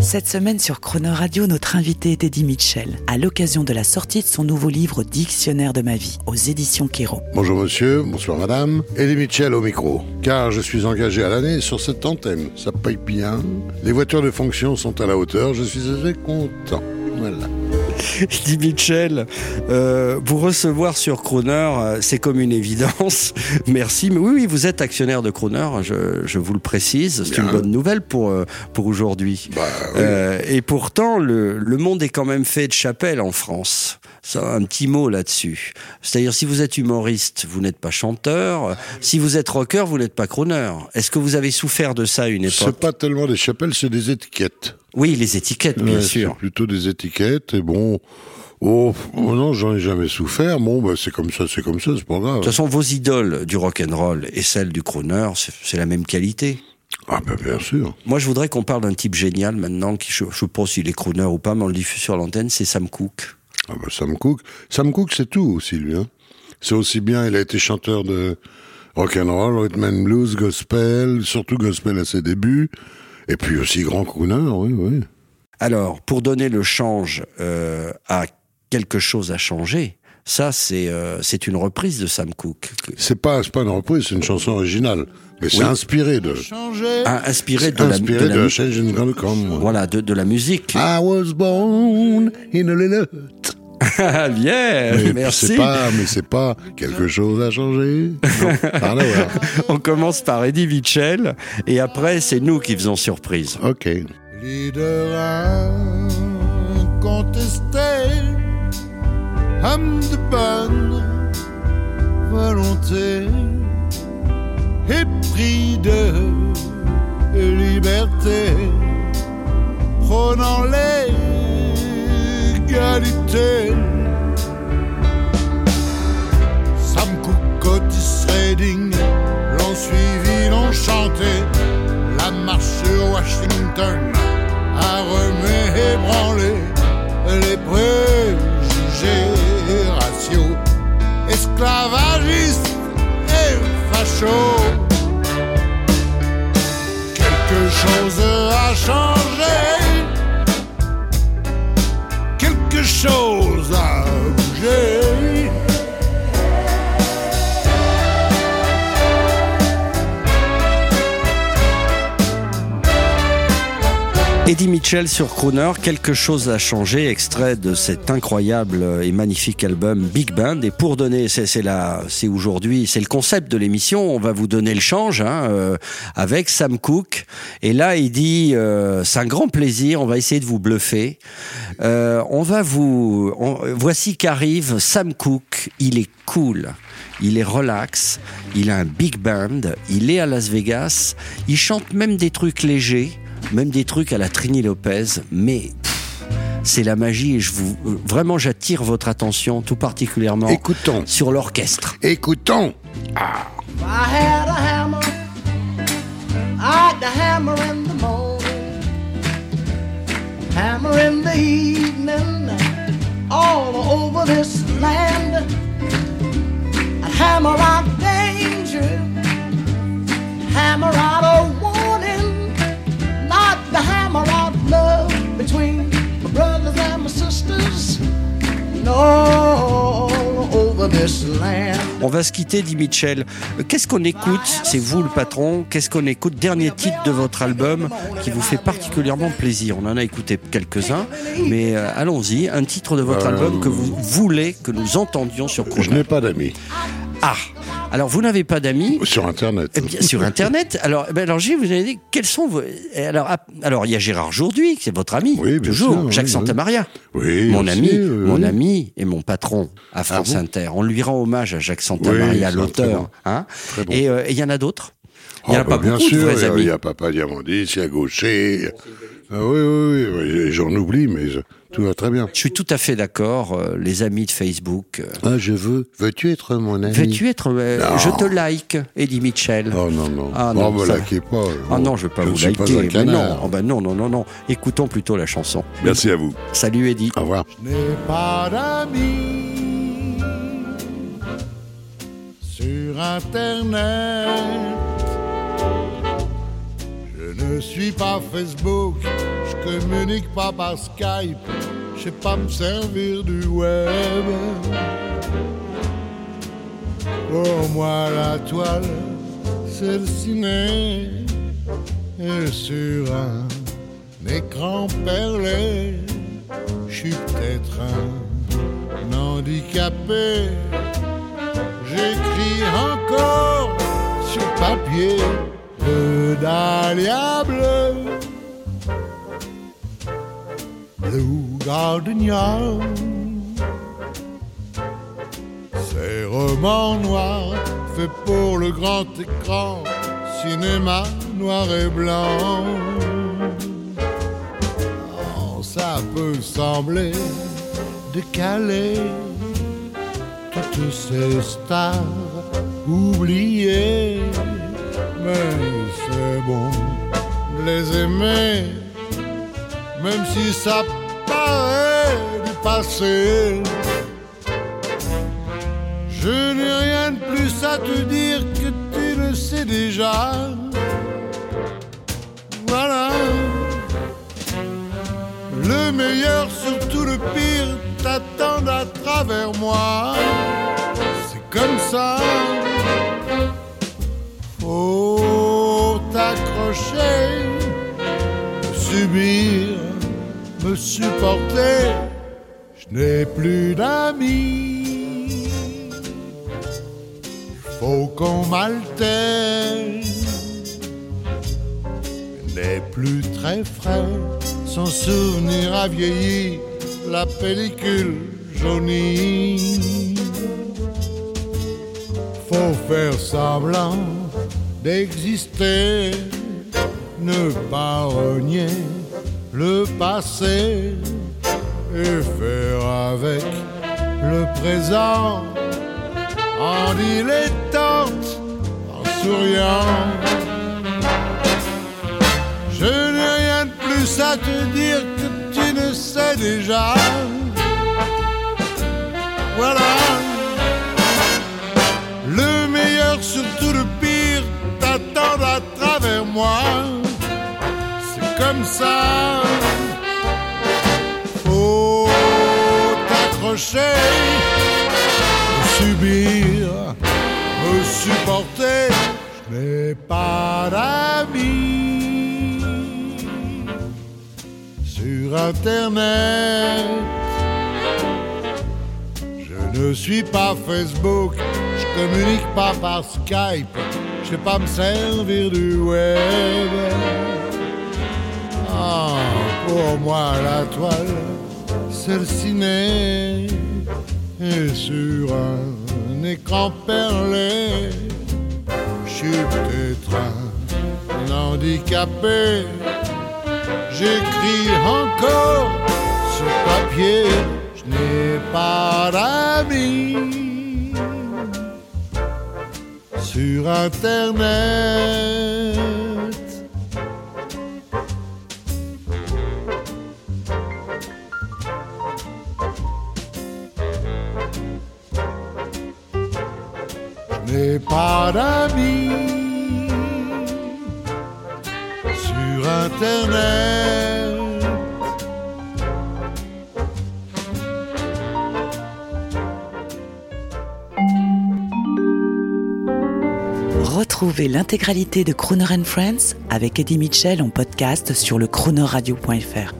Cette semaine sur Croner Radio, notre invité est Eddie Mitchell, à l'occasion de la sortie de son nouveau livre Dictionnaire de ma vie, aux éditions Kéro. Bonjour monsieur, bonsoir madame. Eddie Mitchell au micro. Car je suis engagé à l'année sur cette antenne. Ça paye bien. Les voitures de fonction sont à la hauteur. Je suis assez content. Voilà. dit Mitchell, euh, vous recevoir sur Croner, euh, c'est comme une évidence. Merci. Mais oui, oui, vous êtes actionnaire de Croner, je, je vous le précise. C'est une bonne nouvelle pour, euh, pour aujourd'hui. Bah, oui. Euh, et pourtant, le, le monde est quand même fait de chapelle en France. Ça, un petit mot là-dessus. C'est-à-dire, si vous êtes humoriste, vous n'êtes pas chanteur. Si vous êtes rocker, vous n'êtes pas crooner. Est-ce que vous avez souffert de ça à une C'est époque? pas tellement des chapelles, c'est des étiquettes. Oui, les étiquettes, bien sûr. Plutôt des étiquettes. Et bon, oh, oh non, j'en ai jamais souffert. Bon, bah, c'est comme ça, c'est comme ça, c'est pas grave. De toute façon, vos idoles du rock and roll et celles du crooner, c'est la même qualité. Ah, bah, bien sûr. Moi, je voudrais qu'on parle d'un type génial maintenant, qui je, je sais pas s'il est crooner ou pas, mais on le diffuse sur l'antenne, c'est Sam Cooke. Ah, bah, Sam Cooke. Sam Cooke, c'est tout aussi, lui. Hein. C'est aussi bien, il a été chanteur de rock and roll, rhythm and blues, gospel, surtout gospel à ses débuts. Et puis aussi grand crooner, oui, oui. Alors, pour donner le change euh, à quelque chose à changer, ça, c'est euh, c'est une reprise de Sam Cooke, C'est pas, c'est pas une reprise, c'est une chanson originale. Mais c'est Oui. inspiré de, ah, inspiré c'est de la, inspiré de de, la la mu- Change in Gonna Come. voilà, de, de la musique. I was born in a little hut. Ah, bien, Mais merci. C'est pas, mais c'est pas quelque chose à changer. Non. On commence par Eddie Mitchell, et après, c'est nous qui faisons surprise. Ok. Leader incontesté, homme de bonne volonté, épris de liberté, prônant Sam Cooke, Otis Redding l'ont suivi, l'ont chanté. La marche sur Washington a remis et branlé les préjugés raciaux, esclavagistes et fachos. Quelque chose a changé, Eddie Mitchell sur Crooner, quelque chose a changé, extrait de cet incroyable et magnifique album Big Band. Et pour donner, c'est c'est aujourd'hui, c'est le concept de l'émission. On va vous donner le change hein, euh, avec Sam Cooke. Et là, il dit, euh, c'est un grand plaisir. On va essayer de vous bluffer. Euh, on va vous, voici qu'arrive Sam Cooke. Il est cool. Il est relax, il a un big band, il est à Las Vegas, il chante même des trucs légers, même des trucs à la Trini Lopez, mais c'est la magie et je vous vraiment j'attire votre attention tout particulièrement Écoutons. sur l'orchestre. Écoutons. I had a hammer, I'd the hammer in the morning, hammer in the evening, all over this land. I'd hammer On va se quitter, dit Mitchell. Qu'est-ce qu'on écoute? C'est vous le patron. Qu'est-ce qu'on écoute? Dernier titre de votre album qui vous fait particulièrement plaisir. On en a écouté quelques-uns, mais euh, allons-y. Un titre de votre Euh, album que vous voulez que nous entendions sur Je Chrono. n'ai pas d'amis. Ah Alors, vous n'avez pas d'amis Sur Internet. Eh bien, sur Internet. Alors, eh ben, alors vous avez dit quels sont vos. eh, Alors, ah, alors, il y a Gérard Jourduy, c'est votre ami, Oui, bien toujours. sûr, Jacques oui. Santamaria, Oui, mon aussi, ami, mon oui. ami et mon patron à France bon Inter. On lui rend hommage à Jacques Santamaria, l'auteur. très Hein Très bon. Et euh, il y en a d'autres? Il n'y en a Ah, pas bah, bien beaucoup sûr, de vrais amis. Il y a Papa Diamandis, il y a Gaucher. Ah, oui, oui, oui, oui, j'en oublie, mais je- tout va très bien. Je suis tout à fait d'accord, euh, les amis de Facebook. euh, Ah, je veux. Veux-tu être mon ami? Veux-tu être. euh, je te like, Eddie Mitchell. Oh non, non. Ah, non, non, me ça- likez pas. Ah non, je vais pas ne vous suis pas liker. un mais canard. non. Oh, bah non, non, non, non. Écoutons plutôt la chanson. Merci à vous. Salut Eddie. Au revoir. Je n'ai pas d'amis sur Internet. Je ne suis pas Facebook, communique pas par Skype, je sais pas me servir du web. Pour moi, la toile, c'est le ciné, et sur un écran perlé. Je suis peut-être un handicapé. J'écris encore sur papier le dahlia bleu. Blue Gardenia. Ces romans noirs faits pour le grand écran, cinéma noir et blanc. Oh, ça peut sembler décalé, toutes ces stars oubliées, mais c'est bon de les aimer, même si ça du passé. Je n'ai rien de plus à te dire que tu le sais déjà. Voilà. Le meilleur, surtout le pire, t'attendent à travers moi. C'est comme ça. Faut t'accrocher, subir, me supporter. Je n'ai plus d'amis. Faut qu'on m'altère n'est plus très frais. Son souvenir a vieilli, la pellicule jaunie. Faut faire semblant d'exister, ne pas renier le passé et faire avec le présent en dilettante, en souriant. Je n'ai rien de plus à te dire que tu ne sais déjà. Supporter. Je n'ai pas d'amis sur Internet. Je ne suis pas Facebook, je communique pas par Skype, je sais pas me servir du web. Ah, pour moi la toile, c'est le ciné, et sur un écran perlé, je suis peut-être un handicapé. J'écris encore sur papier, je n'ai pas d'amis sur Internet. Pas sur Internet. Retrouvez l'intégralité de Crooner Friends avec Eddie Mitchell en podcast sur le croonerradio.fr.